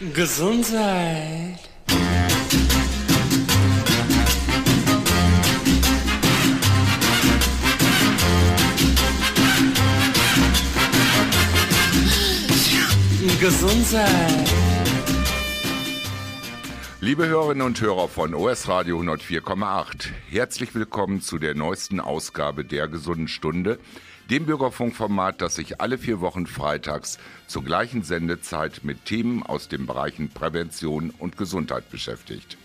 Gesundheit. Gesundheit. Liebe Hörerinnen und Hörer von OS Radio 104,8, herzlich willkommen zu der neuesten Ausgabe der Gesunden Stunde, dem Bürgerfunkformat, das sich alle vier Wochen freitags zur gleichen Sendezeit mit Themen aus den Bereichen Prävention und Gesundheit beschäftigt.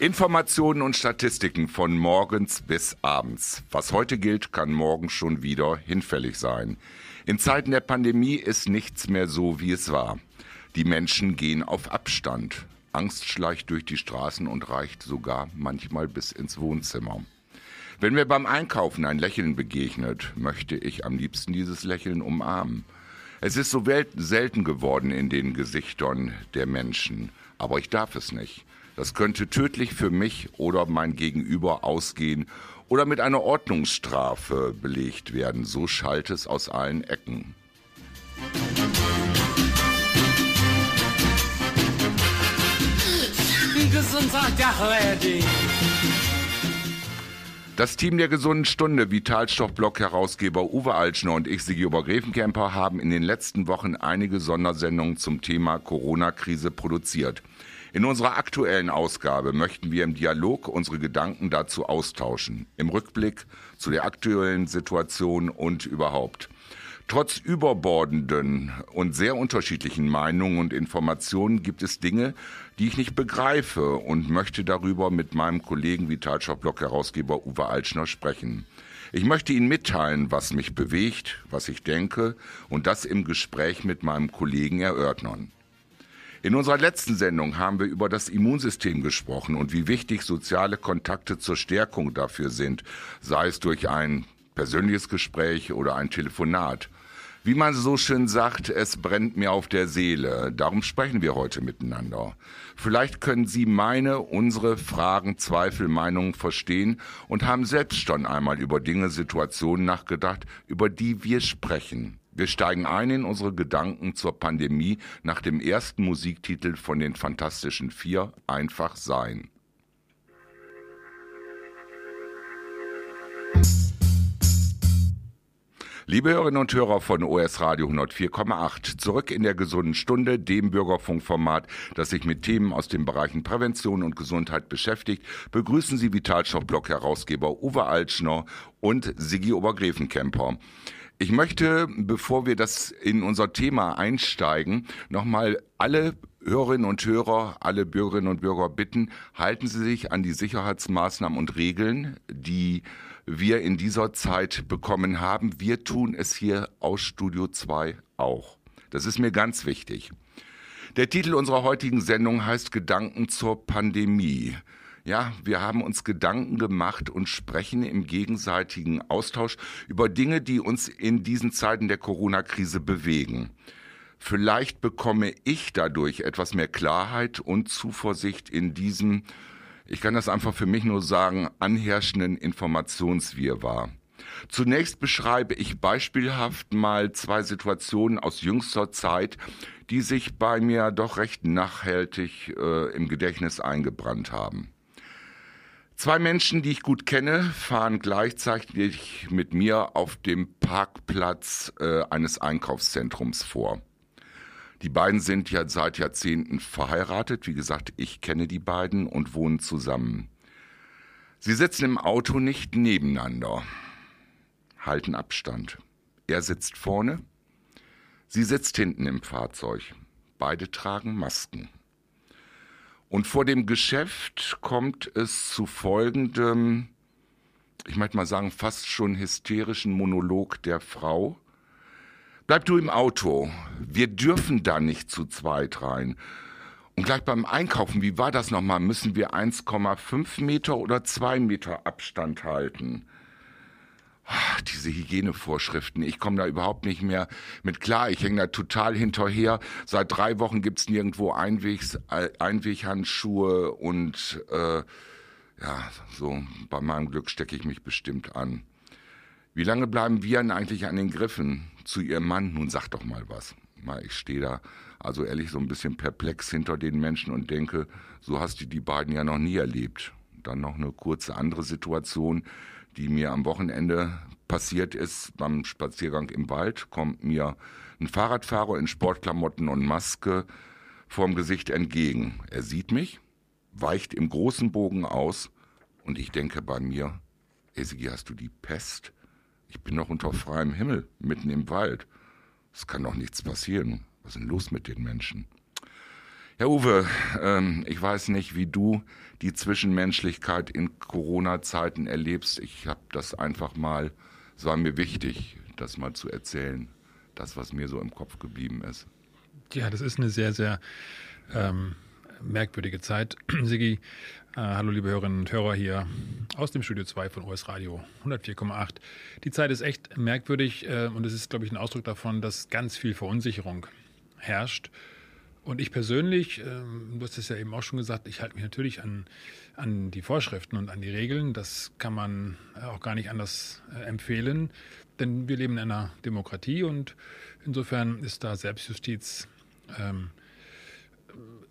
Informationen und Statistiken von morgens bis abends. Was heute gilt, kann morgen schon wieder hinfällig sein. In Zeiten der Pandemie ist nichts mehr so, wie es war. Die Menschen gehen auf Abstand. Angst schleicht durch die Straßen und reicht sogar manchmal bis ins Wohnzimmer. Wenn mir beim Einkaufen ein Lächeln begegnet, möchte ich am liebsten dieses Lächeln umarmen. Es ist so selten geworden in den Gesichtern der Menschen, aber ich darf es nicht. Das könnte tödlich für mich oder mein Gegenüber ausgehen oder mit einer Ordnungsstrafe belegt werden. So schallt es aus allen Ecken. Gesundheit, ja, ready. Das Team der gesunden Stunde, Vitalstoffblock-Herausgeber Uwe Altschner und ich, Sigi Obergräfenkämper, haben in den letzten Wochen einige Sondersendungen zum Thema Corona-Krise produziert. In unserer aktuellen Ausgabe möchten wir im Dialog unsere Gedanken dazu austauschen, im Rückblick zu der aktuellen Situation und überhaupt. Trotz überbordenden und sehr unterschiedlichen Meinungen und Informationen gibt es Dinge, die ich nicht begreife und möchte darüber mit meinem Kollegen Vitalshop-Blog-Herausgeber Uwe Altschner sprechen. Ich möchte Ihnen mitteilen, was mich bewegt, was ich denke und das im Gespräch mit meinem Kollegen erörtern. In unserer letzten Sendung haben wir über das Immunsystem gesprochen und wie wichtig soziale Kontakte zur Stärkung dafür sind, sei es durch ein persönliches Gespräch oder ein Telefonat. Wie man so schön sagt, es brennt mir auf der Seele. Darum sprechen wir heute miteinander. Vielleicht können Sie meine, unsere Fragen, Zweifel, Meinungen verstehen und haben selbst schon einmal über Dinge, Situationen nachgedacht, über die wir sprechen. Wir steigen ein in unsere Gedanken zur Pandemie nach dem ersten Musiktitel von den Fantastischen Vier, Einfach Sein. Liebe Hörerinnen und Hörer von OS Radio 104,8, zurück in der gesunden Stunde, dem Bürgerfunkformat, das sich mit Themen aus den Bereichen Prävention und Gesundheit beschäftigt, begrüßen Sie Vitalstoffblock-Herausgeber Uwe Altschner und Sigi Obergräfenkämper. Ich möchte, bevor wir das in unser Thema einsteigen, nochmal alle Hörerinnen und Hörer, alle Bürgerinnen und Bürger bitten, halten Sie sich an die Sicherheitsmaßnahmen und Regeln, die wir in dieser Zeit bekommen haben. Wir tun es hier aus Studio 2 auch. Das ist mir ganz wichtig. Der Titel unserer heutigen Sendung heißt Gedanken zur Pandemie. Ja, wir haben uns Gedanken gemacht und sprechen im gegenseitigen Austausch über Dinge, die uns in diesen Zeiten der Corona-Krise bewegen. Vielleicht bekomme ich dadurch etwas mehr Klarheit und Zuversicht in diesem, ich kann das einfach für mich nur sagen, anherrschenden Informationswirrwarr. Zunächst beschreibe ich beispielhaft mal zwei Situationen aus jüngster Zeit, die sich bei mir doch recht nachhaltig äh, im Gedächtnis eingebrannt haben. Zwei Menschen, die ich gut kenne, fahren gleichzeitig mit mir auf dem Parkplatz äh, eines Einkaufszentrums vor. Die beiden sind ja seit Jahrzehnten verheiratet. Wie gesagt, ich kenne die beiden und wohnen zusammen. Sie sitzen im Auto nicht nebeneinander, halten Abstand. Er sitzt vorne, sie sitzt hinten im Fahrzeug. Beide tragen Masken. Und vor dem Geschäft kommt es zu folgendem, ich möchte mal sagen, fast schon hysterischen Monolog der Frau. Bleib du im Auto. Wir dürfen da nicht zu zweit rein. Und gleich beim Einkaufen, wie war das nochmal? Müssen wir 1,5 Meter oder 2 Meter Abstand halten? Ach, diese Hygienevorschriften, ich komme da überhaupt nicht mehr mit klar. Ich hänge da total hinterher. Seit drei Wochen gibt's nirgendwo Einwegs, Einweghandschuhe und äh, ja, so bei meinem Glück stecke ich mich bestimmt an. Wie lange bleiben wir denn eigentlich an den Griffen? Zu ihrem Mann, nun sag doch mal was. Ich stehe da also ehrlich so ein bisschen perplex hinter den Menschen und denke, so hast du die beiden ja noch nie erlebt. Dann noch eine kurze andere Situation, die mir am Wochenende passiert ist beim Spaziergang im Wald, kommt mir ein Fahrradfahrer in Sportklamotten und Maske vorm Gesicht entgegen. Er sieht mich, weicht im großen Bogen aus und ich denke bei mir, Esigi, hast du die Pest? Ich bin doch unter freiem Himmel, mitten im Wald. Es kann doch nichts passieren. Was ist denn los mit den Menschen? Herr Uwe, ähm, ich weiß nicht, wie du die Zwischenmenschlichkeit in Corona-Zeiten erlebst. Ich habe das einfach mal, es war mir wichtig, das mal zu erzählen. Das, was mir so im Kopf geblieben ist. Ja, das ist eine sehr, sehr ähm, merkwürdige Zeit. Sigi, hallo liebe Hörerinnen und Hörer hier aus dem Studio 2 von OS Radio 104,8. Die Zeit ist echt merkwürdig äh, und es ist, glaube ich, ein Ausdruck davon, dass ganz viel Verunsicherung herrscht. Und ich persönlich, ähm, du hast es ja eben auch schon gesagt, ich halte mich natürlich an, an die Vorschriften und an die Regeln. Das kann man äh, auch gar nicht anders äh, empfehlen, denn wir leben in einer Demokratie und insofern ist da Selbstjustiz ähm,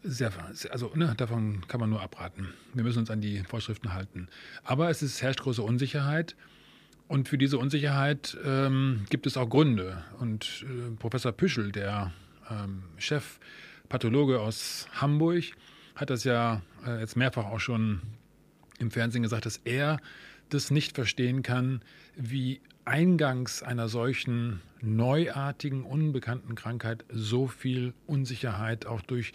sehr, also ne, davon kann man nur abraten. Wir müssen uns an die Vorschriften halten. Aber es ist, herrscht große Unsicherheit. Und für diese Unsicherheit ähm, gibt es auch Gründe. Und äh, Professor Püschel, der ähm, Chefpathologe aus Hamburg, hat das ja äh, jetzt mehrfach auch schon im Fernsehen gesagt, dass er das nicht verstehen kann, wie eingangs einer solchen neuartigen, unbekannten Krankheit so viel Unsicherheit auch durch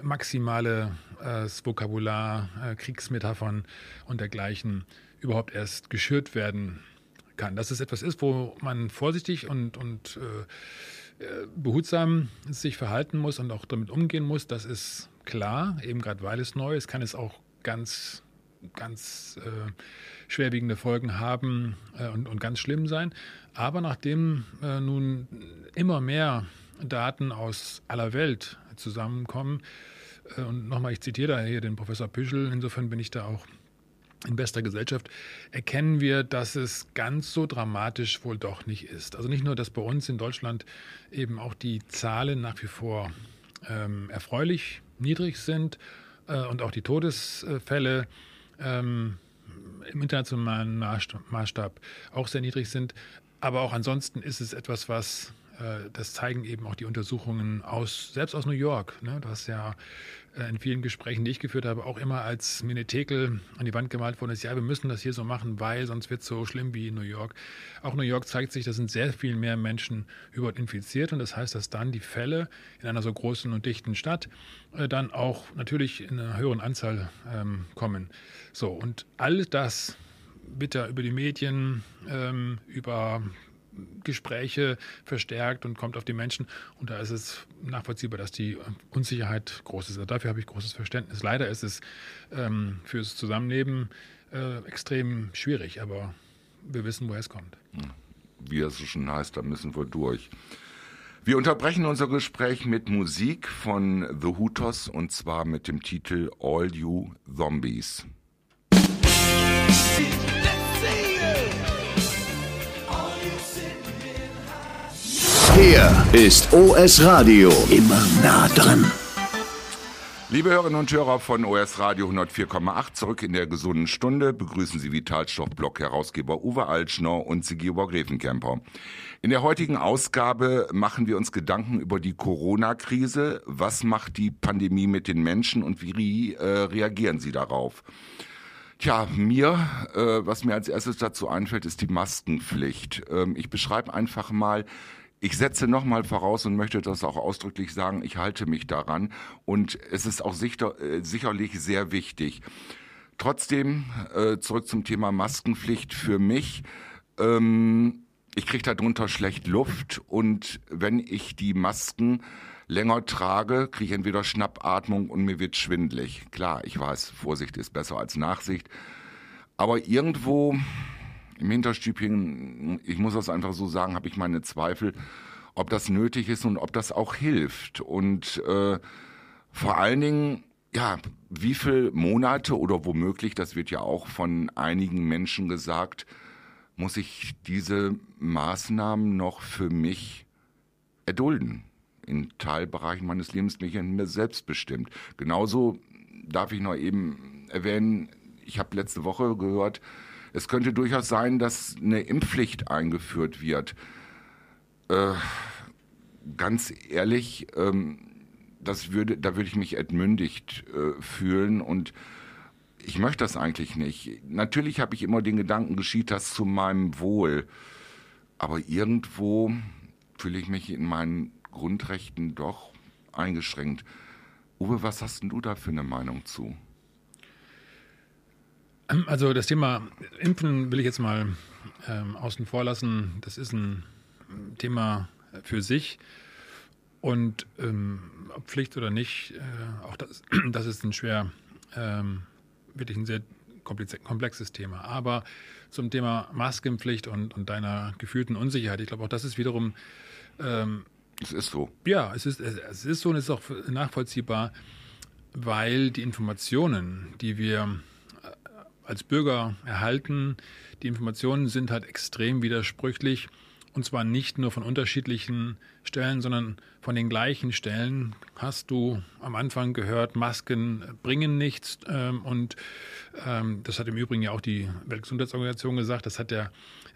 maximale äh, Vokabular, äh, Kriegsmetaphern und dergleichen überhaupt erst geschürt werden kann. Dass es etwas ist, wo man vorsichtig und, und äh, behutsam sich verhalten muss und auch damit umgehen muss, das ist klar, eben gerade weil es neu ist, kann es auch ganz, ganz äh, schwerwiegende Folgen haben äh, und, und, ganz schlimm sein. Aber nachdem äh, nun immer mehr Daten aus aller Welt zusammenkommen, äh, und nochmal, ich zitiere da hier den Professor Püschel, insofern bin ich da auch in bester Gesellschaft, erkennen wir, dass es ganz so dramatisch wohl doch nicht ist. Also nicht nur, dass bei uns in Deutschland eben auch die Zahlen nach wie vor ähm, erfreulich niedrig sind äh, und auch die Todesfälle ähm, im internationalen Maßstab auch sehr niedrig sind. Aber auch ansonsten ist es etwas, was das zeigen eben auch die Untersuchungen aus, selbst aus New York. Ne? Du hast ja äh, in vielen Gesprächen, die ich geführt habe, auch immer als Minetekel an die Wand gemalt worden ist, ja, wir müssen das hier so machen, weil sonst wird es so schlimm wie in New York. Auch New York zeigt sich, da sind sehr viel mehr Menschen überhaupt infiziert und das heißt, dass dann die Fälle in einer so großen und dichten Stadt äh, dann auch natürlich in einer höheren Anzahl ähm, kommen. So, und all das bitte über die Medien, ähm, über Gespräche verstärkt und kommt auf die Menschen. Und da ist es nachvollziehbar, dass die Unsicherheit groß ist. Also dafür habe ich großes Verständnis. Leider ist es ähm, fürs Zusammenleben äh, extrem schwierig, aber wir wissen, woher es kommt. Wie es so schon heißt, da müssen wir durch. Wir unterbrechen unser Gespräch mit Musik von The Hutos und zwar mit dem Titel All You Zombies. Hier ist OS Radio. Immer nah dran. Liebe Hörerinnen und Hörer von OS Radio 104,8, zurück in der gesunden Stunde begrüßen Sie Vitalstoffblock-Herausgeber Uwe Altschner und Sigibor Grevenkemper. In der heutigen Ausgabe machen wir uns Gedanken über die Corona-Krise. Was macht die Pandemie mit den Menschen und wie äh, reagieren sie darauf? Tja, mir, äh, was mir als erstes dazu einfällt, ist die Maskenpflicht. Ähm, ich beschreibe einfach mal, ich setze nochmal voraus und möchte das auch ausdrücklich sagen, ich halte mich daran und es ist auch sicher, äh, sicherlich sehr wichtig. Trotzdem, äh, zurück zum Thema Maskenpflicht für mich. Ähm, ich kriege darunter schlecht Luft und wenn ich die Masken länger trage, kriege ich entweder Schnappatmung und mir wird schwindlig. Klar, ich weiß, Vorsicht ist besser als Nachsicht. Aber irgendwo im Hinterstübchen, ich muss das einfach so sagen, habe ich meine Zweifel, ob das nötig ist und ob das auch hilft. Und äh, vor allen Dingen, ja, wie viele Monate oder womöglich, das wird ja auch von einigen Menschen gesagt, muss ich diese Maßnahmen noch für mich erdulden. In Teilbereichen meines Lebens bin ich ja mir selbstbestimmt. Genauso darf ich noch eben erwähnen, ich habe letzte Woche gehört, es könnte durchaus sein, dass eine Impfpflicht eingeführt wird. Äh, ganz ehrlich, ähm, das würde, da würde ich mich entmündigt äh, fühlen und ich möchte das eigentlich nicht. Natürlich habe ich immer den Gedanken, geschieht das zu meinem Wohl. Aber irgendwo fühle ich mich in meinen Grundrechten doch eingeschränkt. Uwe, was hast denn du da für eine Meinung zu? Also das Thema Impfen will ich jetzt mal ähm, außen vor lassen. Das ist ein Thema für sich. Und ähm, ob Pflicht oder nicht, äh, auch das, das ist ein schwer, ähm, wirklich ein sehr komplexes Thema. Aber zum Thema Maskenpflicht und, und deiner gefühlten Unsicherheit, ich glaube auch das ist wiederum. Ähm, es ist so. Ja, es ist, es ist so und es ist auch nachvollziehbar, weil die Informationen, die wir als Bürger erhalten. Die Informationen sind halt extrem widersprüchlich. Und zwar nicht nur von unterschiedlichen Stellen, sondern von den gleichen Stellen. Hast du am Anfang gehört, Masken bringen nichts. Ähm, und ähm, das hat im Übrigen ja auch die Weltgesundheitsorganisation gesagt. Das hat der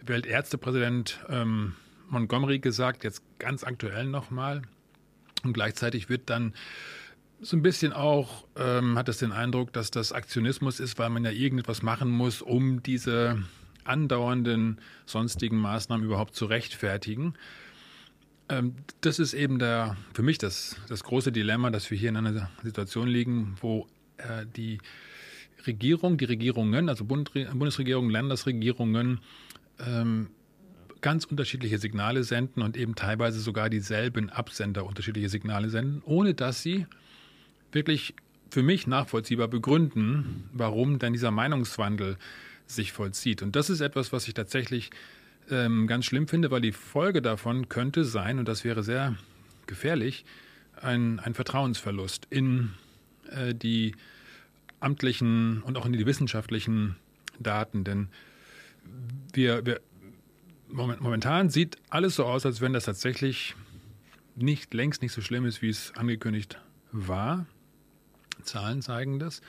Weltärztepräsident ähm, Montgomery gesagt, jetzt ganz aktuell nochmal. Und gleichzeitig wird dann so ein bisschen auch ähm, hat es den Eindruck, dass das Aktionismus ist, weil man ja irgendetwas machen muss, um diese andauernden sonstigen Maßnahmen überhaupt zu rechtfertigen. Ähm, das ist eben der, für mich das, das große Dilemma, dass wir hier in einer Situation liegen, wo äh, die Regierung, die Regierungen, also Bund, Bundesregierung, Landesregierungen, ähm, ganz unterschiedliche Signale senden und eben teilweise sogar dieselben Absender unterschiedliche Signale senden, ohne dass sie wirklich für mich nachvollziehbar begründen, warum denn dieser Meinungswandel sich vollzieht. Und das ist etwas, was ich tatsächlich ähm, ganz schlimm finde, weil die Folge davon könnte sein, und das wäre sehr gefährlich, ein, ein Vertrauensverlust in äh, die amtlichen und auch in die wissenschaftlichen Daten. Denn wir, wir momentan sieht alles so aus, als wenn das tatsächlich nicht längst nicht so schlimm ist, wie es angekündigt war. Zahlen zeigen das.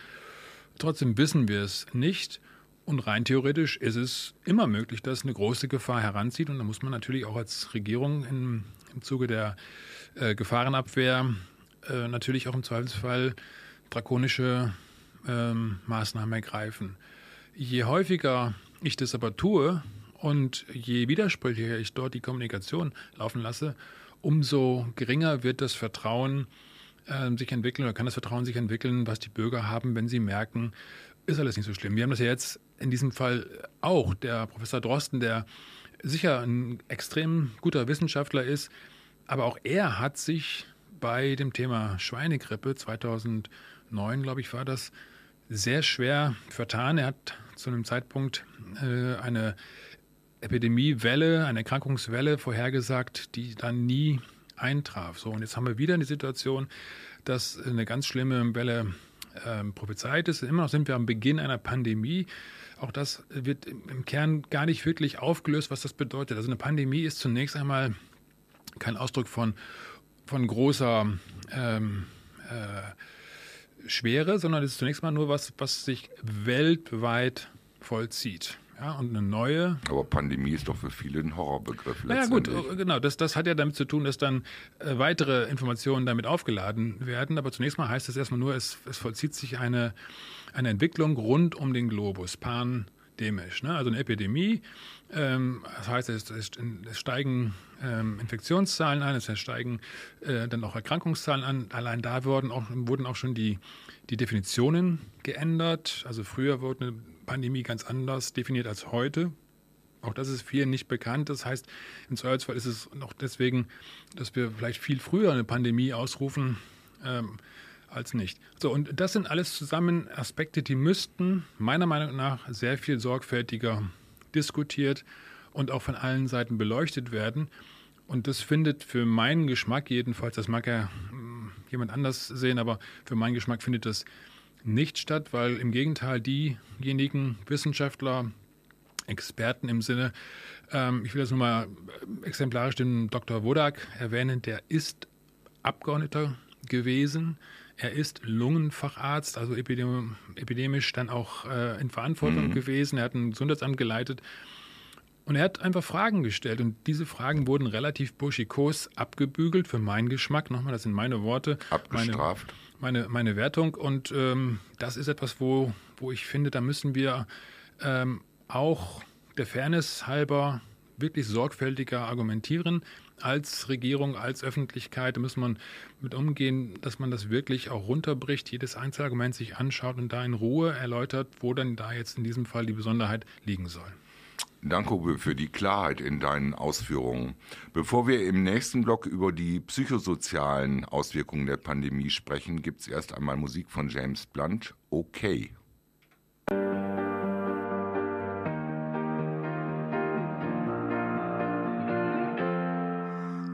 Trotzdem wissen wir es nicht. Und rein theoretisch ist es immer möglich, dass eine große Gefahr heranzieht. Und da muss man natürlich auch als Regierung im, im Zuge der äh, Gefahrenabwehr äh, natürlich auch im Zweifelsfall drakonische ähm, Maßnahmen ergreifen. Je häufiger ich das aber tue und je widersprüchlicher ich dort die Kommunikation laufen lasse, umso geringer wird das Vertrauen äh, sich entwickeln oder kann das Vertrauen sich entwickeln, was die Bürger haben, wenn sie merken, ist alles nicht so schlimm. Wir haben das ja jetzt in diesem Fall auch. Der Professor Drosten, der sicher ein extrem guter Wissenschaftler ist, aber auch er hat sich bei dem Thema Schweinegrippe 2009, glaube ich, war das, sehr schwer vertan. Er hat zu einem Zeitpunkt äh, eine Epidemiewelle, eine Erkrankungswelle vorhergesagt, die dann nie eintraf. So, und jetzt haben wir wieder eine Situation, dass eine ganz schlimme Welle ähm, prophezeit ist. Immer noch sind wir am Beginn einer Pandemie. Auch das wird im Kern gar nicht wirklich aufgelöst, was das bedeutet. Also eine Pandemie ist zunächst einmal kein Ausdruck von, von großer ähm, äh, Schwere, sondern es ist zunächst mal nur was, was sich weltweit vollzieht. Ja, und eine neue. Aber Pandemie ist doch für viele ein Horrorbegriff. Naja, gut, genau. Das, das hat ja damit zu tun, dass dann äh, weitere Informationen damit aufgeladen werden. Aber zunächst mal heißt es erstmal nur, es, es vollzieht sich eine, eine Entwicklung rund um den Globus, pandemisch. Ne? Also eine Epidemie. Ähm, das heißt, es, es, es steigen ähm, Infektionszahlen an, es steigen äh, dann auch Erkrankungszahlen an. Allein da wurden auch, wurden auch schon die, die Definitionen geändert. Also früher wurde eine Pandemie ganz anders definiert als heute. Auch das ist vielen nicht bekannt. Das heißt, im Zweifelsfall ist es auch deswegen, dass wir vielleicht viel früher eine Pandemie ausrufen ähm, als nicht. So, und das sind alles zusammen Aspekte, die müssten meiner Meinung nach sehr viel sorgfältiger diskutiert und auch von allen Seiten beleuchtet werden. Und das findet für meinen Geschmack jedenfalls, das mag ja hm, jemand anders sehen, aber für meinen Geschmack findet das nicht statt, weil im Gegenteil diejenigen Wissenschaftler, Experten im Sinne. Ähm, ich will das nur mal exemplarisch den Dr. Wodak erwähnen. Der ist Abgeordneter gewesen. Er ist Lungenfacharzt, also epidemisch dann auch äh, in Verantwortung mhm. gewesen. Er hat ein Gesundheitsamt geleitet. Und er hat einfach Fragen gestellt und diese Fragen wurden relativ burschikos abgebügelt für meinen Geschmack. Nochmal, das sind meine Worte. Abgestraft. Meine, meine, meine Wertung. Und ähm, das ist etwas, wo, wo ich finde, da müssen wir ähm, auch der Fairness halber wirklich sorgfältiger argumentieren als Regierung, als Öffentlichkeit. Da muss man mit umgehen, dass man das wirklich auch runterbricht, jedes Einzelargument sich anschaut und da in Ruhe erläutert, wo dann da jetzt in diesem Fall die Besonderheit liegen soll. Danke für die Klarheit in deinen Ausführungen. Bevor wir im nächsten Block über die psychosozialen Auswirkungen der Pandemie sprechen, gibt es erst einmal Musik von James Blunt. Okay.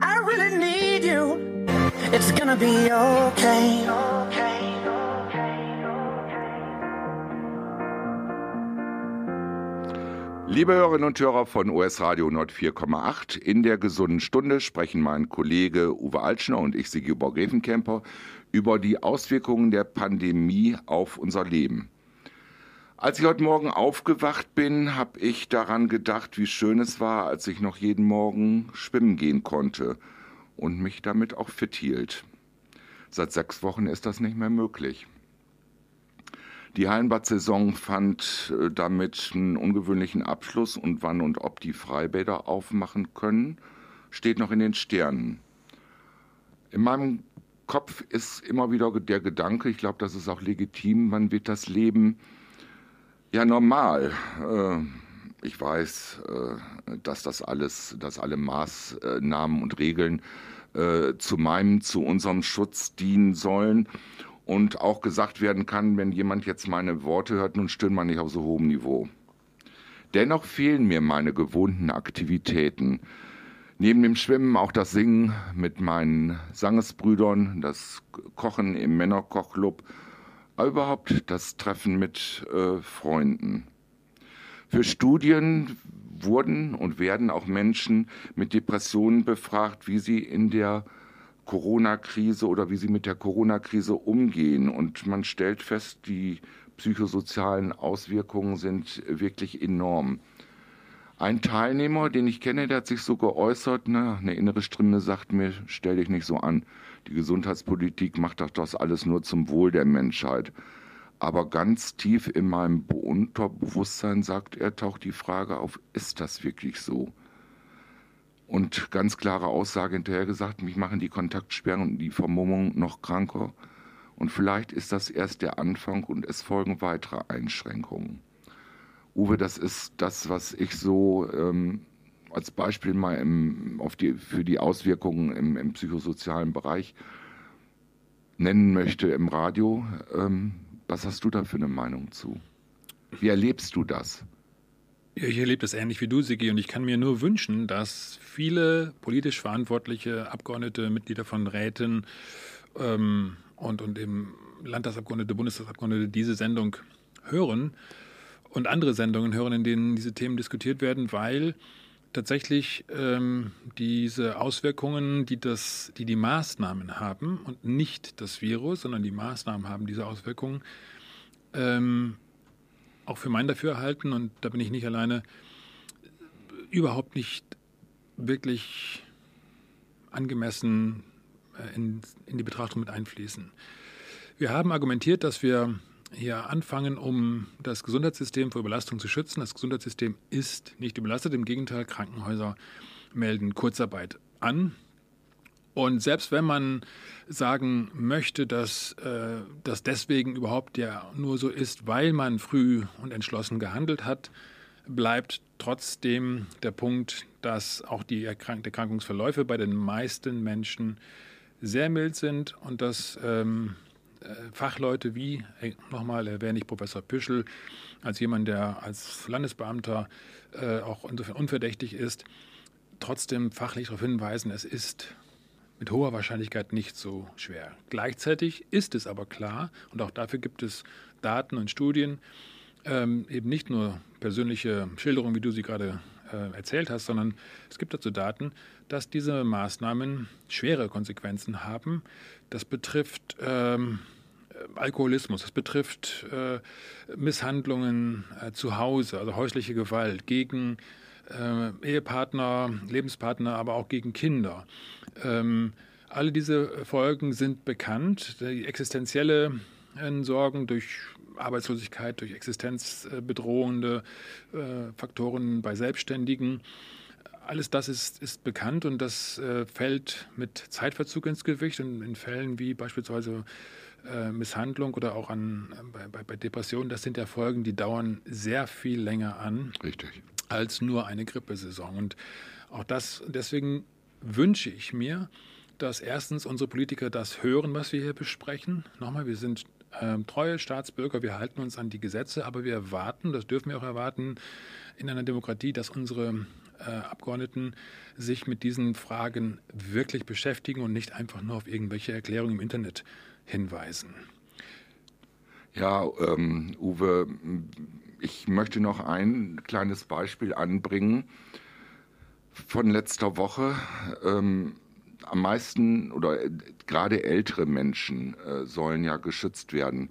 I really need you. It's gonna be okay. Liebe Hörerinnen und Hörer von US Radio Nord 4,8, in der gesunden Stunde sprechen mein Kollege Uwe Altschner und ich, Sigi Borgrevenkemper, über die Auswirkungen der Pandemie auf unser Leben. Als ich heute Morgen aufgewacht bin, habe ich daran gedacht, wie schön es war, als ich noch jeden Morgen schwimmen gehen konnte und mich damit auch fit hielt. Seit sechs Wochen ist das nicht mehr möglich. Die Hallenbad-Saison fand äh, damit einen ungewöhnlichen Abschluss und wann und ob die Freibäder aufmachen können, steht noch in den Sternen. In meinem Kopf ist immer wieder der Gedanke, ich glaube, das ist auch legitim, wann wird das Leben ja normal? Äh, ich weiß, äh, dass das alles, dass alle Maßnahmen und Regeln zu meinem, zu unserem Schutz dienen sollen und auch gesagt werden kann, wenn jemand jetzt meine Worte hört, nun stöhnt man nicht auf so hohem Niveau. Dennoch fehlen mir meine gewohnten Aktivitäten. Neben dem Schwimmen auch das Singen mit meinen Sangesbrüdern, das Kochen im Männerkochclub, überhaupt das Treffen mit äh, Freunden. Für Studien wurden und werden auch Menschen mit Depressionen befragt, wie sie in der Corona-Krise oder wie sie mit der Corona-Krise umgehen. Und man stellt fest, die psychosozialen Auswirkungen sind wirklich enorm. Ein Teilnehmer, den ich kenne, der hat sich so geäußert, ne, eine innere Stimme sagt mir, stell dich nicht so an. Die Gesundheitspolitik macht doch das alles nur zum Wohl der Menschheit. Aber ganz tief in meinem Unterbewusstsein, sagt er, taucht die Frage auf, ist das wirklich so? Und ganz klare Aussage hinterher gesagt, mich machen die Kontaktsperren und die Vermummung noch kranker. Und vielleicht ist das erst der Anfang und es folgen weitere Einschränkungen. Uwe, das ist das, was ich so ähm, als Beispiel mal im, die, für die Auswirkungen im, im psychosozialen Bereich nennen möchte im Radio. Ähm, was hast du da für eine Meinung zu? Wie erlebst du das? Ich erlebe das ähnlich wie du, Sigi, und ich kann mir nur wünschen, dass viele politisch verantwortliche Abgeordnete, Mitglieder von Räten ähm, und, und eben Landtagsabgeordnete, Bundestagsabgeordnete diese Sendung hören und andere Sendungen hören, in denen diese Themen diskutiert werden, weil tatsächlich ähm, diese Auswirkungen, die, das, die die Maßnahmen haben und nicht das Virus, sondern die Maßnahmen haben diese Auswirkungen, ähm, auch für mein Dafürhalten, und da bin ich nicht alleine, überhaupt nicht wirklich angemessen äh, in, in die Betrachtung mit einfließen. Wir haben argumentiert, dass wir hier anfangen, um das Gesundheitssystem vor Überlastung zu schützen. Das Gesundheitssystem ist nicht überlastet, im Gegenteil, Krankenhäuser melden Kurzarbeit an. Und selbst wenn man sagen möchte, dass äh, das deswegen überhaupt ja nur so ist, weil man früh und entschlossen gehandelt hat, bleibt trotzdem der Punkt, dass auch die Erkrank Erkrankungsverläufe bei den meisten Menschen sehr mild sind und dass ähm, äh, Fachleute wie, äh, nochmal erwähne ich Professor Püschel, als jemand, der als Landesbeamter äh, auch insofern unverdächtig ist, trotzdem fachlich darauf hinweisen, es ist mit hoher Wahrscheinlichkeit nicht so schwer. Gleichzeitig ist es aber klar, und auch dafür gibt es Daten und Studien, ähm, eben nicht nur persönliche Schilderung, wie du sie gerade äh, erzählt hast, sondern es gibt dazu Daten, dass diese Maßnahmen schwere Konsequenzen haben. Das betrifft ähm, Alkoholismus, das betrifft äh, Misshandlungen äh, zu Hause, also häusliche Gewalt gegen äh, Ehepartner, Lebenspartner, aber auch gegen Kinder. Ähm, alle diese Folgen sind bekannt. Die existenzielle äh, Sorgen durch Arbeitslosigkeit, durch existenzbedrohende äh, Faktoren bei Selbstständigen. Alles das ist, ist bekannt und das äh, fällt mit Zeitverzug ins Gewicht. Und in Fällen wie beispielsweise äh, Misshandlung oder auch an, bei, bei, bei Depressionen, das sind ja Folgen, die dauern sehr viel länger an. Richtig. Als nur eine Grippesaison. Und auch das, deswegen wünsche ich mir, dass erstens unsere Politiker das hören, was wir hier besprechen. Nochmal, wir sind ähm, treue Staatsbürger, wir halten uns an die Gesetze, aber wir erwarten, das dürfen wir auch erwarten, in einer Demokratie, dass unsere äh, Abgeordneten sich mit diesen Fragen wirklich beschäftigen und nicht einfach nur auf irgendwelche Erklärungen im Internet hinweisen. Ja, ähm, Uwe, ich möchte noch ein kleines Beispiel anbringen von letzter Woche. Ähm, am meisten oder äh, gerade ältere Menschen äh, sollen ja geschützt werden.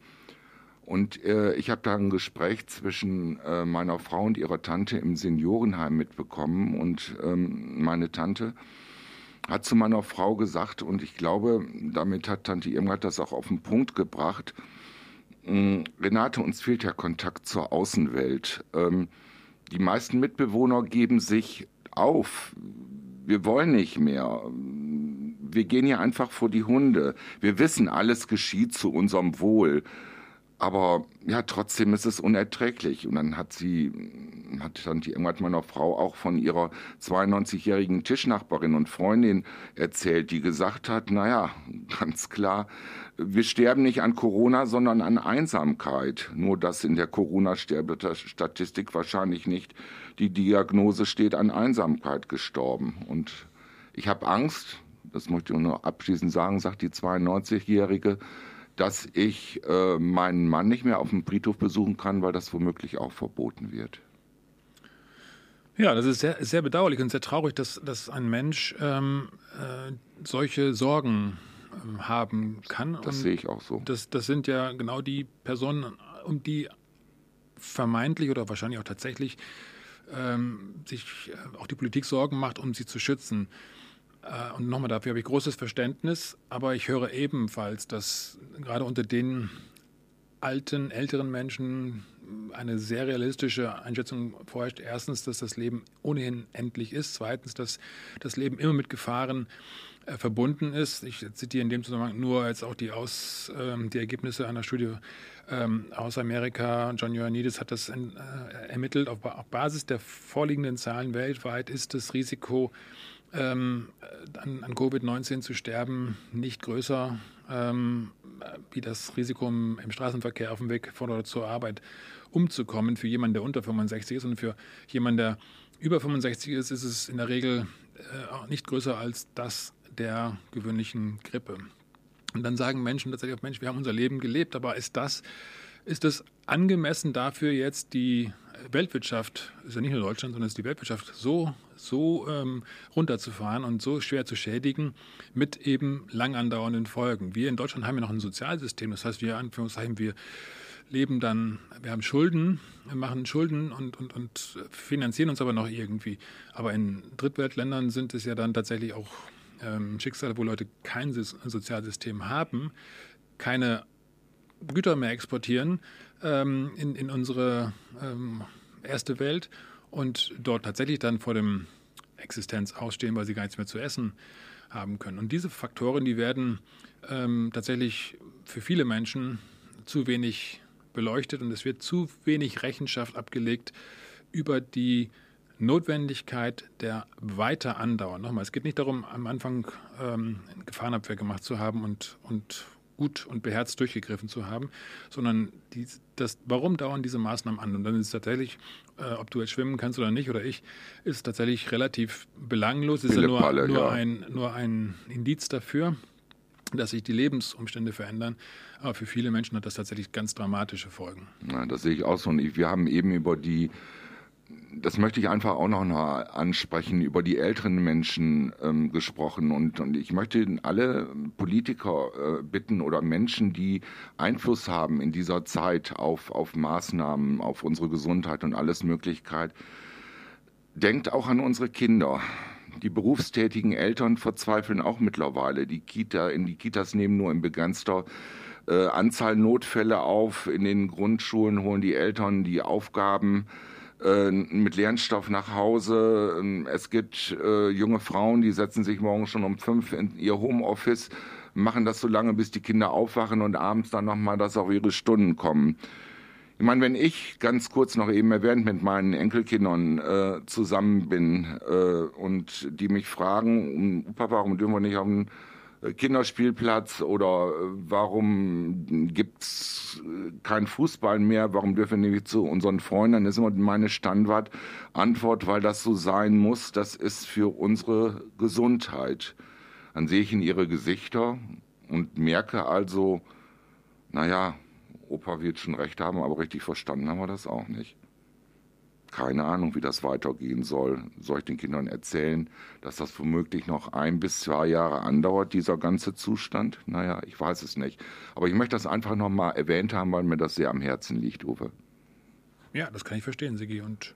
Und äh, ich habe da ein Gespräch zwischen äh, meiner Frau und ihrer Tante im Seniorenheim mitbekommen. Und ähm, meine Tante hat zu meiner Frau gesagt, und ich glaube, damit hat Tante Irmgard das auch auf den Punkt gebracht, Renate, uns fehlt ja Kontakt zur Außenwelt. Ähm, die meisten Mitbewohner geben sich auf wir wollen nicht mehr. Wir gehen hier einfach vor die Hunde. Wir wissen, alles geschieht zu unserem Wohl. Aber ja, trotzdem ist es unerträglich. Und dann hat sie, hat dann die irgendwann meiner Frau auch von ihrer 92-jährigen Tischnachbarin und Freundin erzählt, die gesagt hat, naja, ganz klar, wir sterben nicht an Corona, sondern an Einsamkeit. Nur dass in der Corona-Sterbestatistik wahrscheinlich nicht die Diagnose steht, an Einsamkeit gestorben. Und ich habe Angst, das möchte ich nur abschließend sagen, sagt die 92-Jährige, dass ich äh, meinen Mann nicht mehr auf dem Friedhof besuchen kann, weil das womöglich auch verboten wird. Ja, das ist sehr, sehr bedauerlich und sehr traurig, dass, dass ein Mensch ähm, äh, solche Sorgen äh, haben kann. Das und sehe ich auch so. Das, das sind ja genau die Personen, um die vermeintlich oder wahrscheinlich auch tatsächlich ähm, sich äh, auch die Politik Sorgen macht, um sie zu schützen. Äh, und nochmal dafür habe ich großes Verständnis, aber ich höre ebenfalls, dass gerade unter den alten, älteren Menschen eine sehr realistische Einschätzung vorherrscht. Erstens, dass das Leben ohnehin endlich ist. Zweitens, dass das Leben immer mit Gefahren äh, verbunden ist. Ich zitiere in dem Zusammenhang nur jetzt auch die, aus, ähm, die Ergebnisse einer Studie ähm, aus Amerika. John Ioannidis hat das in, äh, ermittelt. Auf, auf, Basis der vorliegenden Zahlen weltweit ist das Risiko, ähm, an, an Covid-19 zu sterben, nicht größer ähm, wie das Risiko im, im, Straßenverkehr auf dem Weg von oder zur Arbeit umzukommen für jemanden, der unter 65 ist. Und für jemanden, der über 65 ist, ist es in der Regel äh, nicht größer als das der gewöhnlichen Grippe. Und dann sagen Menschen tatsächlich, Mensch, wir haben unser Leben gelebt, aber ist das, ist es angemessen dafür jetzt die Weltwirtschaft, ist ja nicht nur Deutschland, sondern ist die Weltwirtschaft so, so ähm, runterzufahren und so schwer zu schädigen mit eben lang andauernden Folgen. Wir in Deutschland haben ja noch ein Sozialsystem, das heißt, wir, Anführungszeichen, wir leben dann, wir haben Schulden, wir machen Schulden und, und, und finanzieren uns aber noch irgendwie. Aber in Drittweltländern sind es ja dann tatsächlich auch ähm, Schicksale, wo Leute kein Sozialsystem haben, keine Güter mehr exportieren ähm, in, in unsere ähm, erste Welt und dort tatsächlich dann vor dem Existenz ausstehen, weil sie gar nichts mehr zu essen haben können. Und diese Faktoren, die werden ähm, tatsächlich für viele Menschen zu wenig beleuchtet und es wird zu wenig Rechenschaft abgelegt über die Notwendigkeit der weiter andauern. Nochmal, es geht nicht darum, am Anfang ähm, Gefahrenabwehr gemacht zu haben und, und gut und beherzt durchgegriffen zu haben, sondern die, das, warum dauern diese Maßnahmen an? Und dann ist es tatsächlich, äh, ob du jetzt schwimmen kannst oder nicht oder ich, ist tatsächlich relativ belanglos. Es ist ja nur, Palle, nur, ja. Ein, nur ein Indiz dafür, dass sich die Lebensumstände verändern. Aber für viele Menschen hat das tatsächlich ganz dramatische Folgen. Ja, das sehe ich auch so. Und wir haben eben über die das möchte ich einfach auch noch ansprechen, über die älteren Menschen ähm, gesprochen. Und, und ich möchte alle Politiker äh, bitten oder Menschen, die Einfluss haben in dieser Zeit auf, auf Maßnahmen, auf unsere Gesundheit und alles Möglichkeit, denkt auch an unsere Kinder. Die berufstätigen Eltern verzweifeln auch mittlerweile. Die Kita, in die Kitas nehmen nur in begrenzter äh, Anzahl Notfälle auf. In den Grundschulen holen die Eltern die Aufgaben mit Lernstoff nach Hause. Ähm, es gibt äh, junge Frauen, die setzen sich morgen schon um fünf in ihr Homeoffice, machen das so lange, bis die Kinder aufwachen und abends dann nochmal, dass auch ihre Stunden kommen. Ich meine, wenn ich ganz kurz noch eben erwähnt mit meinen Enkelkindern äh, zusammen bin äh, und die mich fragen, Opa, warum dürfen wir nicht auf den Kinderspielplatz oder äh, warum gibt's äh, kein Fußball mehr, warum dürfen wir nicht zu unseren Freunden, das ist immer meine Standardantwort, weil das so sein muss, das ist für unsere Gesundheit. Dann sehe ich in ihre Gesichter und merke also, naja, Opa wird schon recht haben, aber richtig verstanden haben wir das auch nicht keine Ahnung, wie das weitergehen soll. Soll ich den Kindern erzählen, dass das womöglich noch ein bis zwei Jahre andauert, dieser ganze Zustand? Naja, ich weiß es nicht. Aber ich möchte das einfach nochmal erwähnt haben, weil mir das sehr am Herzen liegt, Uwe. Ja, das kann ich verstehen, Sigi, und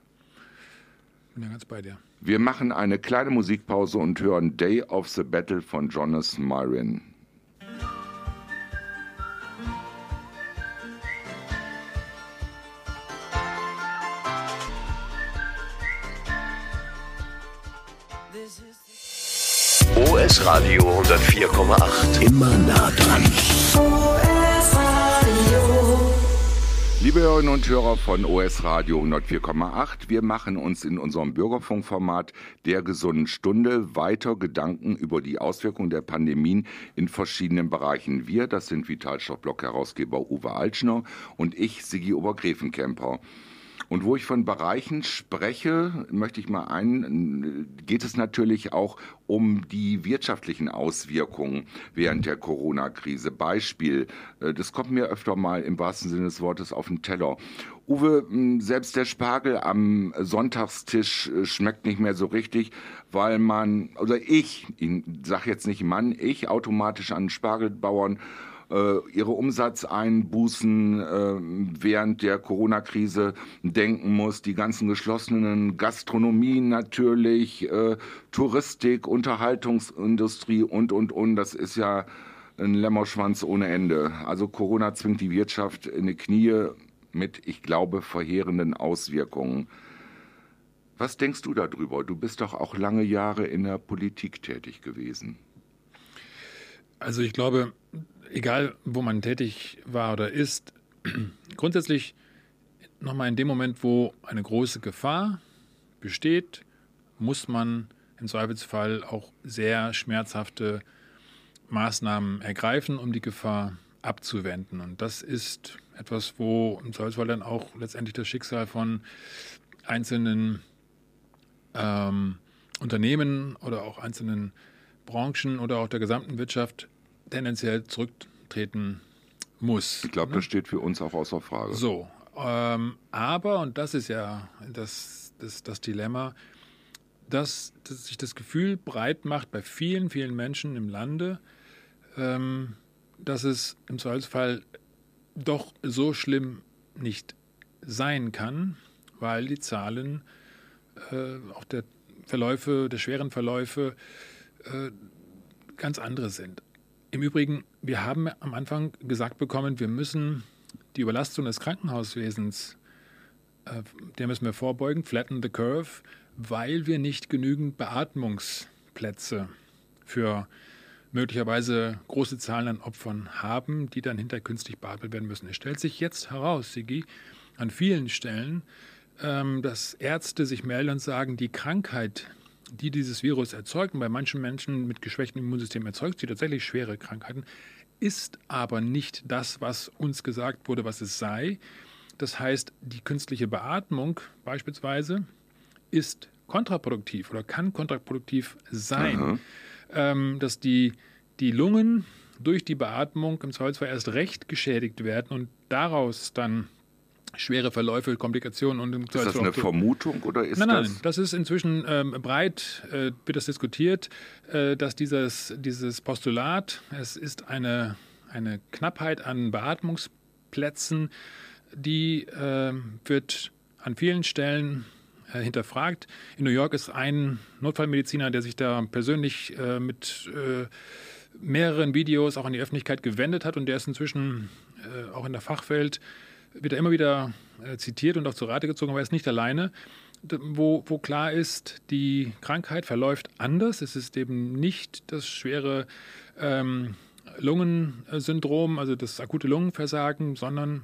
bin ja ganz bei dir. Wir machen eine kleine Musikpause und hören Day of the Battle von Jonas Myrin. Radio 104,8. Immer nah dran. Liebe Hörerinnen und Hörer von OS Radio 104,8, wir machen uns in unserem Bürgerfunkformat der gesunden Stunde weiter Gedanken über die Auswirkungen der Pandemien in verschiedenen Bereichen. Wir, das sind Vitalstoffblock-Herausgeber Uwe Altschner und ich, Sigi Obergräfenkämper. Und wo ich von Bereichen spreche, möchte ich mal ein, geht es natürlich auch um die wirtschaftlichen Auswirkungen während der Corona-Krise. Beispiel, äh, das kommt mir öfter mal im wahrsten Sinne des Wortes auf den Teller. Uwe, selbst der Spargel am Sonntagstisch äh, schmeckt nicht mehr so richtig, weil man, oder ich, ich sage jetzt nicht Mann, ich automatisch an Spargelbauern ihre Umsatzeinbußen äh, während der Corona-Krise denken muss, die ganzen geschlossenen Gastronomien natürlich, äh, Touristik, Unterhaltungsindustrie und, und, und. Das ist ja ein Lämmerschwanz ohne Ende. Also Corona zwingt die Wirtschaft in die Knie mit, ich glaube, verheerenden Auswirkungen. Was denkst du darüber? Du bist doch auch lange Jahre in der Politik tätig gewesen. Also ich glaube, egal wo man tätig war oder ist, grundsätzlich nochmal in dem Moment, wo eine große Gefahr besteht, muss man im Zweifelsfall auch sehr schmerzhafte Maßnahmen ergreifen, um die Gefahr abzuwenden. Und das ist etwas, wo im Zweifelsfall dann auch letztendlich das Schicksal von einzelnen ähm, Unternehmen oder auch einzelnen Branchen oder auch der gesamten Wirtschaft tendenziell zurücktreten muss. Ich glaube, das steht für uns auch außer Frage. So, ähm, aber, und das ist ja das, das, das Dilemma, dass, dass, sich das Gefühl breit macht bei vielen, vielen Menschen im Lande, ähm, dass es im Zweifelsfall doch so schlimm nicht sein kann, weil die Zahlen äh, auch der Verläufe, der schweren Verläufe äh, ganz andere sind. Im Übrigen, wir haben am Anfang gesagt bekommen, wir müssen die Überlastung des Krankenhauswesens, äh, der müssen wir vorbeugen, flatten the curve, weil wir nicht genügend Beatmungsplätze für möglicherweise große Zahlen an Opfern haben, die dann hinter künstlich beatmet werden müssen. Es stellt sich jetzt heraus, Sigi, an vielen Stellen, ähm, dass Ärzte sich melden und sagen, die Krankheit, die dieses Virus erzeugt, und bei manchen Menschen mit geschwächtem Immunsystem erzeugt sie tatsächlich schwere Krankheiten, ist aber nicht das, was uns gesagt wurde, was es sei. Das heißt, die künstliche Beatmung beispielsweise ist kontraproduktiv oder kann kontraproduktiv sein, ähm, dass die, die Lungen durch die Beatmung im Zweifelsfall erst recht geschädigt werden und daraus dann schwere Verläufe, Komplikationen und ist das eine Vermutung oder ist nein, nein, das? das ist inzwischen ähm, breit äh, wird das diskutiert, äh, dass dieses dieses Postulat, es ist eine eine Knappheit an Beatmungsplätzen, die äh, wird an vielen Stellen äh, hinterfragt. In New York ist ein Notfallmediziner, der sich da persönlich äh, mit äh, mehreren Videos auch an die Öffentlichkeit gewendet hat und der ist inzwischen auch in der Fachwelt wird er immer wieder äh, zitiert und auch zu Rate gezogen, aber er ist nicht alleine. Wo, wo, klar ist, die Krankheit verläuft anders. Es ist eben nicht das schwere ähm, Lungensyndrom, also das akute Lungenversagen, sondern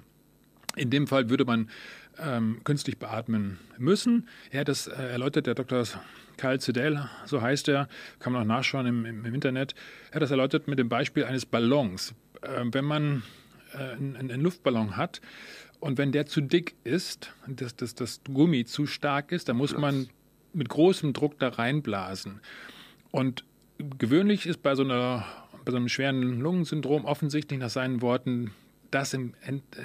in dem Fall würde man ähm, künstlich beatmen müssen. Hat das äh, erläutert, der Dr. Karl Zedel, so heißt er, kann man auch nachschauen im, im, Internet. Er hat das erläutert mit dem Beispiel eines Ballons. Äh, wenn man einen, einen Luftballon hat und wenn der zu dick ist, dass das, das Gummi zu stark ist, dann muss man mit großem Druck da reinblasen. Und gewöhnlich ist bei so, einer, bei so einem schweren Lungensyndrom offensichtlich nach seinen Worten das im,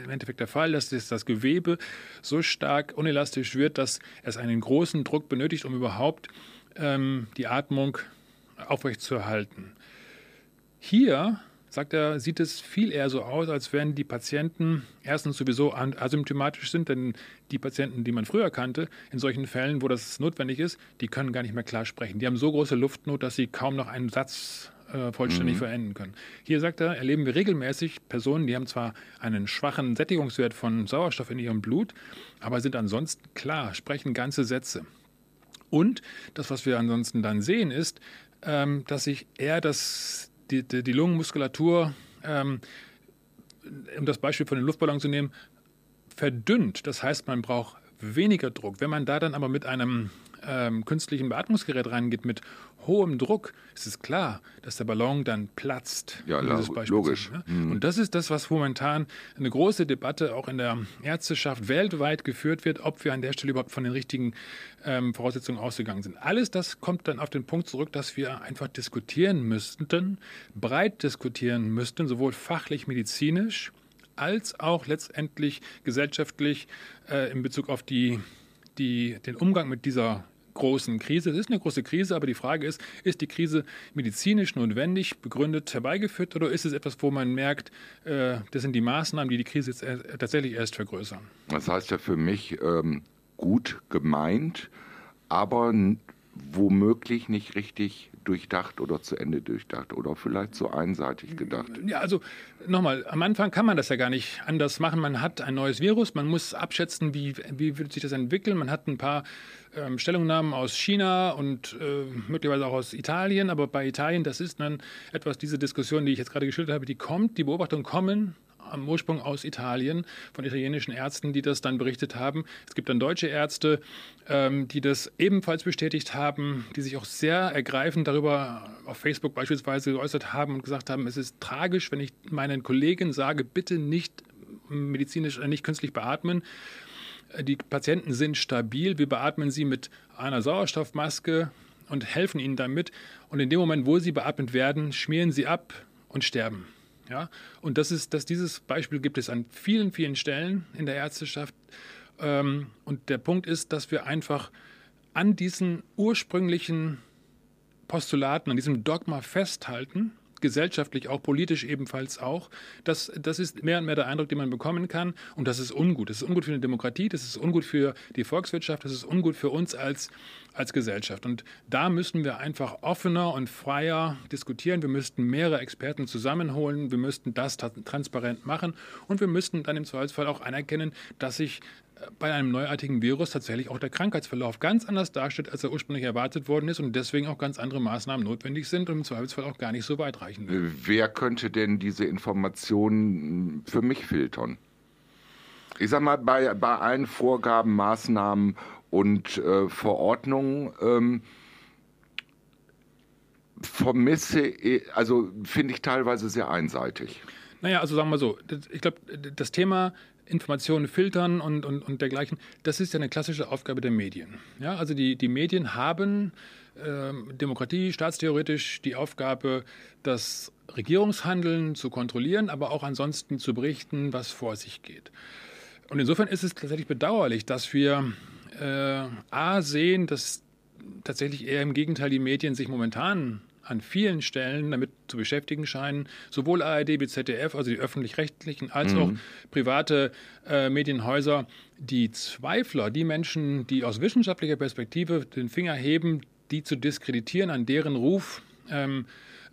Endeffekt der Fall, dass das Gewebe so stark unelastisch wird, dass es einen großen Druck benötigt, um überhaupt ähm, die Atmung aufrechtzuerhalten. Hier sagt er, sieht es viel eher so aus, als wenn die Patienten erstens sowieso asymptomatisch sind, denn die Patienten, die man früher kannte, in solchen Fällen, wo das notwendig ist, die können gar nicht mehr klar sprechen. Die haben so große Luftnot, dass sie kaum noch einen Satz äh, vollständig mhm. verenden können. Hier sagt er, erleben wir regelmäßig Personen, die haben zwar einen schwachen Sättigungswert von Sauerstoff in ihrem Blut, aber sind ansonsten klar, sprechen ganze Sätze. Und das, was wir ansonsten dann sehen, ist, ähm, dass sich eher das die, die, die Lungenmuskulatur, ähm, um das Beispiel von den Luftballons zu nehmen, verdünnt. Das heißt, man braucht weniger Druck. Wenn man da dann aber mit einem ähm, künstlichen Beatmungsgerät reingeht mit hohem Druck, ist es klar, dass der Ballon dann platzt. Ja, logisch. Ziehen, ne? mhm. Und das ist das, was momentan eine große Debatte auch in der Ärzteschaft weltweit geführt wird, ob wir an der Stelle überhaupt von den richtigen ähm, Voraussetzungen ausgegangen sind. Alles das kommt dann auf den Punkt zurück, dass wir einfach diskutieren müssten, breit diskutieren müssten, sowohl fachlich, medizinisch, als auch letztendlich gesellschaftlich äh, in Bezug auf die, die, den Umgang mit dieser großen Krise. Es ist eine große Krise, aber die Frage ist, ist die Krise medizinisch notwendig, begründet, herbeigeführt oder ist es etwas, wo man merkt, äh, das sind die Maßnahmen, die die Krise jetzt äh, tatsächlich erst vergrößern? Das heißt ja für mich ähm, gut gemeint, aber womöglich nicht richtig durchdacht oder zu Ende durchdacht oder vielleicht so einseitig gedacht. Ja, also nochmal, am Anfang kann man das ja gar nicht anders machen. Man hat ein neues Virus, man muss abschätzen, wie, wie wird sich das entwickeln. Man hat ein paar ähm, Stellungnahmen aus China und äh, möglicherweise auch aus Italien, aber bei Italien, das ist dann etwas, diese Diskussion, die ich jetzt gerade geschildert habe, die kommt, die Beobachtungen kommen am Ursprung aus Italien, von italienischen Ärzten, die das dann berichtet haben. Es gibt dann deutsche Ärzte, ähm, die das ebenfalls bestätigt haben, die sich auch sehr ergreifend darüber auf Facebook beispielsweise geäußert haben und gesagt haben, es ist tragisch, wenn ich meinen Kollegen sage, bitte nicht medizinisch, äh, nicht künstlich beatmen. Die Patienten sind stabil, wir beatmen sie mit einer Sauerstoffmaske und helfen ihnen damit. Und in dem Moment, wo sie beatmet werden, schmieren sie ab und sterben. Ja? Und das ist, dass dieses Beispiel gibt es an vielen, vielen Stellen in der Ärzteschaft. Ähm, und der Punkt ist, dass wir einfach an diesen ursprünglichen Postulaten, an diesem Dogma festhalten gesellschaftlich, auch politisch ebenfalls auch. Das, das ist mehr und mehr der Eindruck, den man bekommen kann. Und das ist ungut. Das ist ungut für eine Demokratie, das ist ungut für die Volkswirtschaft, das ist ungut für uns als, als Gesellschaft. Und da müssen wir einfach offener und freier diskutieren. Wir müssten mehrere Experten zusammenholen. Wir müssten das transparent machen. Und wir müssten dann im Zweifelsfall auch anerkennen, dass sich bei einem neuartigen Virus tatsächlich auch der Krankheitsverlauf ganz anders darstellt, als er ursprünglich erwartet worden ist und deswegen auch ganz andere Maßnahmen notwendig sind und im Zweifelsfall auch gar nicht so weitreichend. Wer könnte denn diese Informationen für mich filtern? Ich sag mal, bei, bei allen Vorgaben, Maßnahmen und äh, Verordnungen ähm, vermisse, also finde ich teilweise sehr einseitig. Naja, also sagen wir so, ich glaube, das Thema Informationen filtern und, und, und dergleichen, das ist ja eine klassische Aufgabe der Medien. Ja, also die, die Medien haben äh, Demokratie staatstheoretisch die Aufgabe, das Regierungshandeln zu kontrollieren, aber auch ansonsten zu berichten, was vor sich geht. Und insofern ist es tatsächlich bedauerlich, dass wir äh, A sehen, dass tatsächlich eher im Gegenteil die Medien sich momentan an vielen Stellen damit zu beschäftigen scheinen, sowohl ARD wie ZDF, also die öffentlich-rechtlichen, als mhm. auch private äh, Medienhäuser, die Zweifler, die Menschen, die aus wissenschaftlicher Perspektive den Finger heben, die zu diskreditieren, an deren Ruf ähm,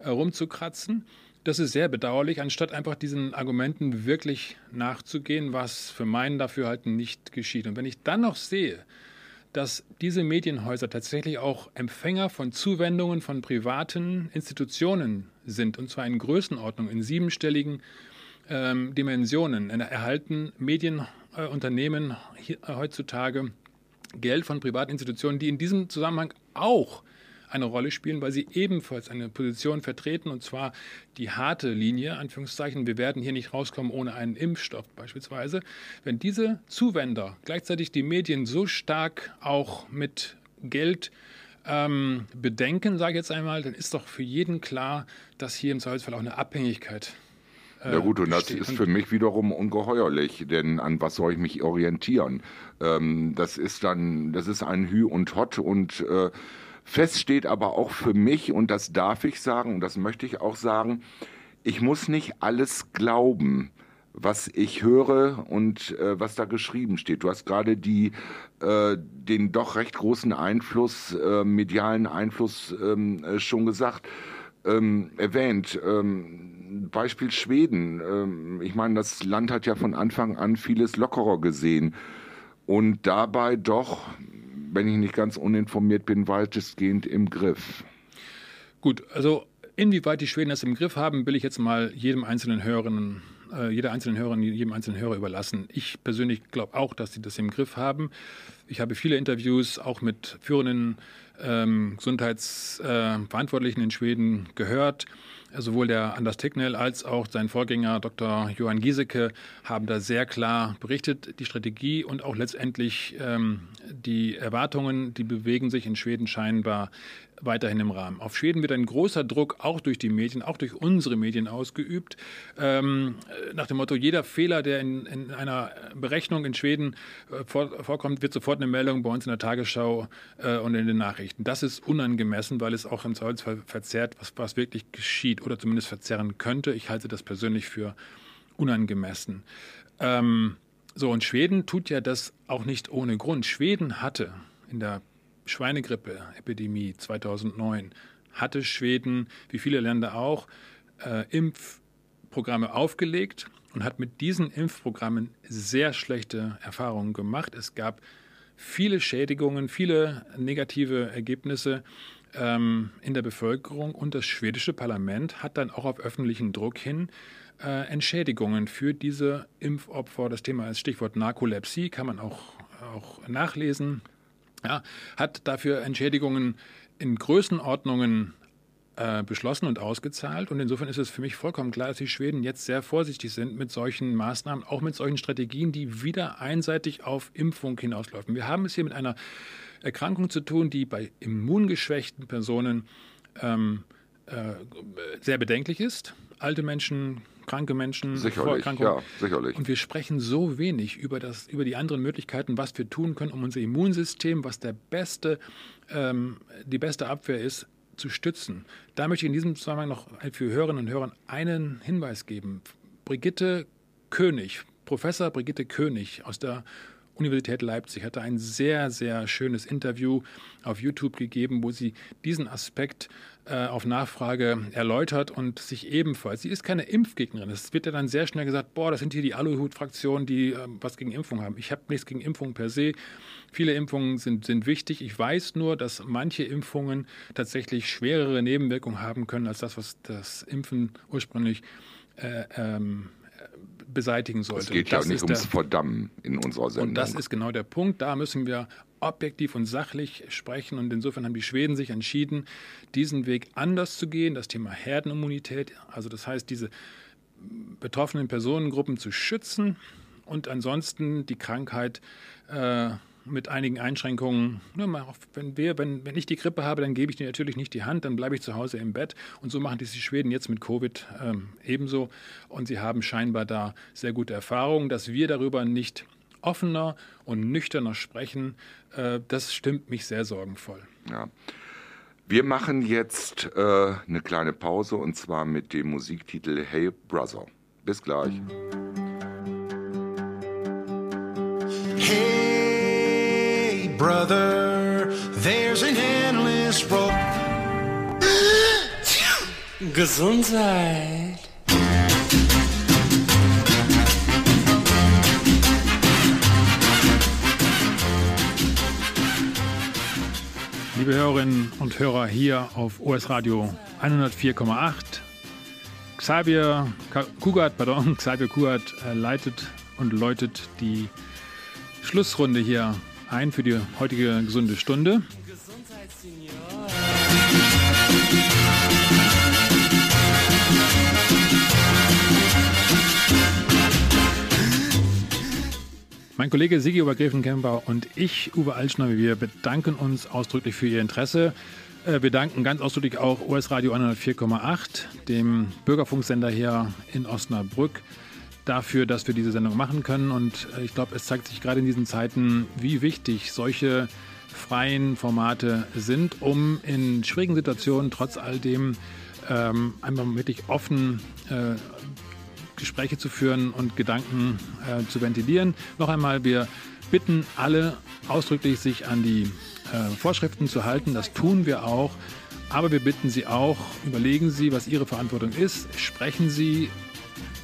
rumzukratzen. Das ist sehr bedauerlich, anstatt einfach diesen Argumenten wirklich nachzugehen, was für meinen Dafürhalten nicht geschieht. Und wenn ich dann noch sehe, dass diese Medienhäuser tatsächlich auch Empfänger von Zuwendungen von privaten Institutionen sind, und zwar in Größenordnung, in siebenstelligen ähm, Dimensionen. Erhalten Medienunternehmen äh, heutzutage Geld von privaten Institutionen, die in diesem Zusammenhang auch eine Rolle spielen, weil sie ebenfalls eine Position vertreten, und zwar die harte Linie, Anführungszeichen. Wir werden hier nicht rauskommen ohne einen Impfstoff beispielsweise. Wenn diese Zuwender gleichzeitig die Medien so stark auch mit Geld ähm, bedenken, sage ich jetzt einmal, dann ist doch für jeden klar, dass hier im Zweifelsfall auch eine Abhängigkeit äh, ja gut, und das ist für mich wiederum ungeheuerlich, denn an was soll ich mich orientieren? Ähm, das ist dann, das ist ein Hü und Hot und äh, Fest steht aber auch für mich, und das darf ich sagen, und das möchte ich auch sagen, ich muss nicht alles glauben, was ich höre und äh, was da geschrieben steht. Du hast gerade die äh, den doch recht großen Einfluss, äh, medialen Einfluss ähm, äh, schon gesagt, ähm, erwähnt. Ähm, Beispiel Schweden. Ähm, ich meine, das Land hat ja von Anfang an vieles lockerer gesehen und dabei doch wenn ich nicht ganz uninformiert bin, weitestgehend im Griff. Gut, also inwieweit die Schweden das im Griff haben, will ich jetzt mal jedem einzelnen Hörerinnen äh, jeder einzelnen Hörerin, jedem einzelnen Hörer überlassen. Ich persönlich glaube auch, dass sie das im Griff haben. Ich habe viele Interviews auch mit führenden ähm, Gesundheitsverantwortlichen äh, in Schweden gehört. Sowohl der Anders Ticknell als auch sein Vorgänger Dr. Johann Giesecke haben da sehr klar berichtet. Die Strategie und auch letztendlich ähm, die Erwartungen, die bewegen sich in Schweden scheinbar weiterhin im Rahmen. Auf Schweden wird ein großer Druck auch durch die Medien, auch durch unsere Medien ausgeübt. Ähm, nach dem Motto, jeder Fehler, der in, in einer Berechnung in Schweden äh, vor, vorkommt, wird sofort eine Meldung bei uns in der Tagesschau äh, und in den Nachrichten. Das ist unangemessen, weil es auch im Zweifelsfall verzerrt, was, was wirklich geschieht oder zumindest verzerren könnte. Ich halte das persönlich für unangemessen. Ähm, so, und Schweden tut ja das auch nicht ohne Grund. Schweden hatte in der Schweinegrippe-Epidemie 2009 hatte Schweden, wie viele Länder auch, äh, Impfprogramme aufgelegt und hat mit diesen Impfprogrammen sehr schlechte Erfahrungen gemacht. Es gab viele Schädigungen, viele negative Ergebnisse ähm, in der Bevölkerung und das schwedische Parlament hat dann auch auf öffentlichen Druck hin äh, Entschädigungen für diese Impfopfer. Das Thema ist Stichwort Narkolepsie, kann man auch, auch nachlesen ja, hat dafür Entschädigungen in Größenordnungen äh, beschlossen und ausgezahlt. Und insofern ist es für mich vollkommen klar, dass die Schweden jetzt sehr vorsichtig sind mit solchen Maßnahmen, auch mit solchen Strategien, die wieder einseitig auf Impfung hinauslaufen. Wir haben es hier mit einer Erkrankung zu tun, die bei immungeschwächten Personen ähm, äh, sehr bedenklich ist. Alte Menschen, kranke Menschen, sicherlich, Ja, sicherlich. Und wir sprechen so wenig über, das, über die anderen Möglichkeiten, was wir tun können, um unser Immunsystem, was der beste, ähm, die beste Abwehr ist, zu stützen. Da möchte ich in diesem Zusammenhang noch für Hörerinnen und Hörer einen Hinweis geben. Brigitte König, Professor Brigitte König aus der Universität Leipzig hatte ein sehr, sehr schönes Interview auf YouTube gegeben, wo sie diesen Aspekt äh, auf Nachfrage erläutert und sich ebenfalls, sie ist keine Impfgegnerin. Es wird ja dann sehr schnell gesagt, boah, das sind hier die Aluhut-Fraktionen, die äh, was gegen Impfung haben. Ich habe nichts gegen Impfung per se. Viele Impfungen sind, sind wichtig. Ich weiß nur, dass manche Impfungen tatsächlich schwerere Nebenwirkungen haben können als das, was das Impfen ursprünglich äh, ähm, beseitigen sollte. Es geht ja nicht ums der, Verdammen in unserer Sendung. Und das ist genau der Punkt. Da müssen wir objektiv und sachlich sprechen. Und insofern haben die Schweden sich entschieden, diesen Weg anders zu gehen. Das Thema Herdenimmunität, also das heißt, diese betroffenen Personengruppen zu schützen und ansonsten die Krankheit äh, mit einigen Einschränkungen. Ne, wenn, wir, wenn, wenn ich die Grippe habe, dann gebe ich dir natürlich nicht die Hand, dann bleibe ich zu Hause im Bett. Und so machen die Schweden jetzt mit Covid ähm, ebenso. Und sie haben scheinbar da sehr gute Erfahrungen, dass wir darüber nicht offener und nüchterner sprechen, äh, das stimmt mich sehr sorgenvoll. Ja. Wir machen jetzt äh, eine kleine Pause und zwar mit dem Musiktitel Hey Brother. Bis gleich. Hey, brother, there's an endless road. Gesundheit. Liebe Hörerinnen und Hörer hier auf OS Radio 104,8. Xavier Kugat, pardon, Xavier Kugat leitet und läutet die Schlussrunde hier ein für die heutige gesunde Stunde. Mein Kollege Sigi Obergräfenkämper und ich, Uwe Altschner, wir bedanken uns ausdrücklich für Ihr Interesse. Äh, wir danken ganz ausdrücklich auch OS Radio 104,8, dem Bürgerfunksender hier in Osnabrück, dafür, dass wir diese Sendung machen können. Und äh, ich glaube, es zeigt sich gerade in diesen Zeiten, wie wichtig solche freien Formate sind, um in schwierigen Situationen trotz all dem ähm, einfach wirklich offen äh, Gespräche zu führen und Gedanken äh, zu ventilieren. Noch einmal, wir bitten alle ausdrücklich, sich an die äh, Vorschriften zu halten. Das tun wir auch. Aber wir bitten Sie auch, überlegen Sie, was Ihre Verantwortung ist. Sprechen Sie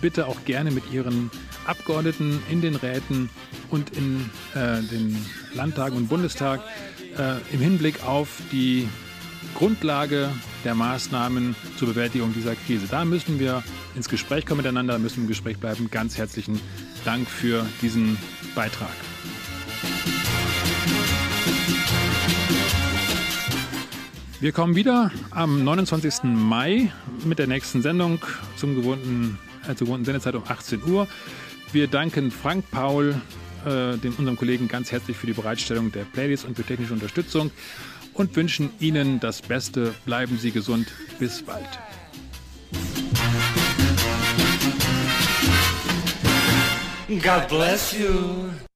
bitte auch gerne mit Ihren Abgeordneten in den Räten und in äh, den Landtagen und Bundestag äh, im Hinblick auf die Grundlage der Maßnahmen zur Bewältigung dieser Krise. Da müssen wir ins Gespräch kommen miteinander, müssen wir im Gespräch bleiben. Ganz herzlichen Dank für diesen Beitrag. Wir kommen wieder am 29. Mai mit der nächsten Sendung zum gewohnten, zur gewohnten Sendezeit um 18 Uhr. Wir danken Frank Paul, äh, dem, unserem Kollegen, ganz herzlich für die Bereitstellung der Playlist und für technische Unterstützung und wünschen Ihnen das Beste. Bleiben Sie gesund. Bis bald. God bless you.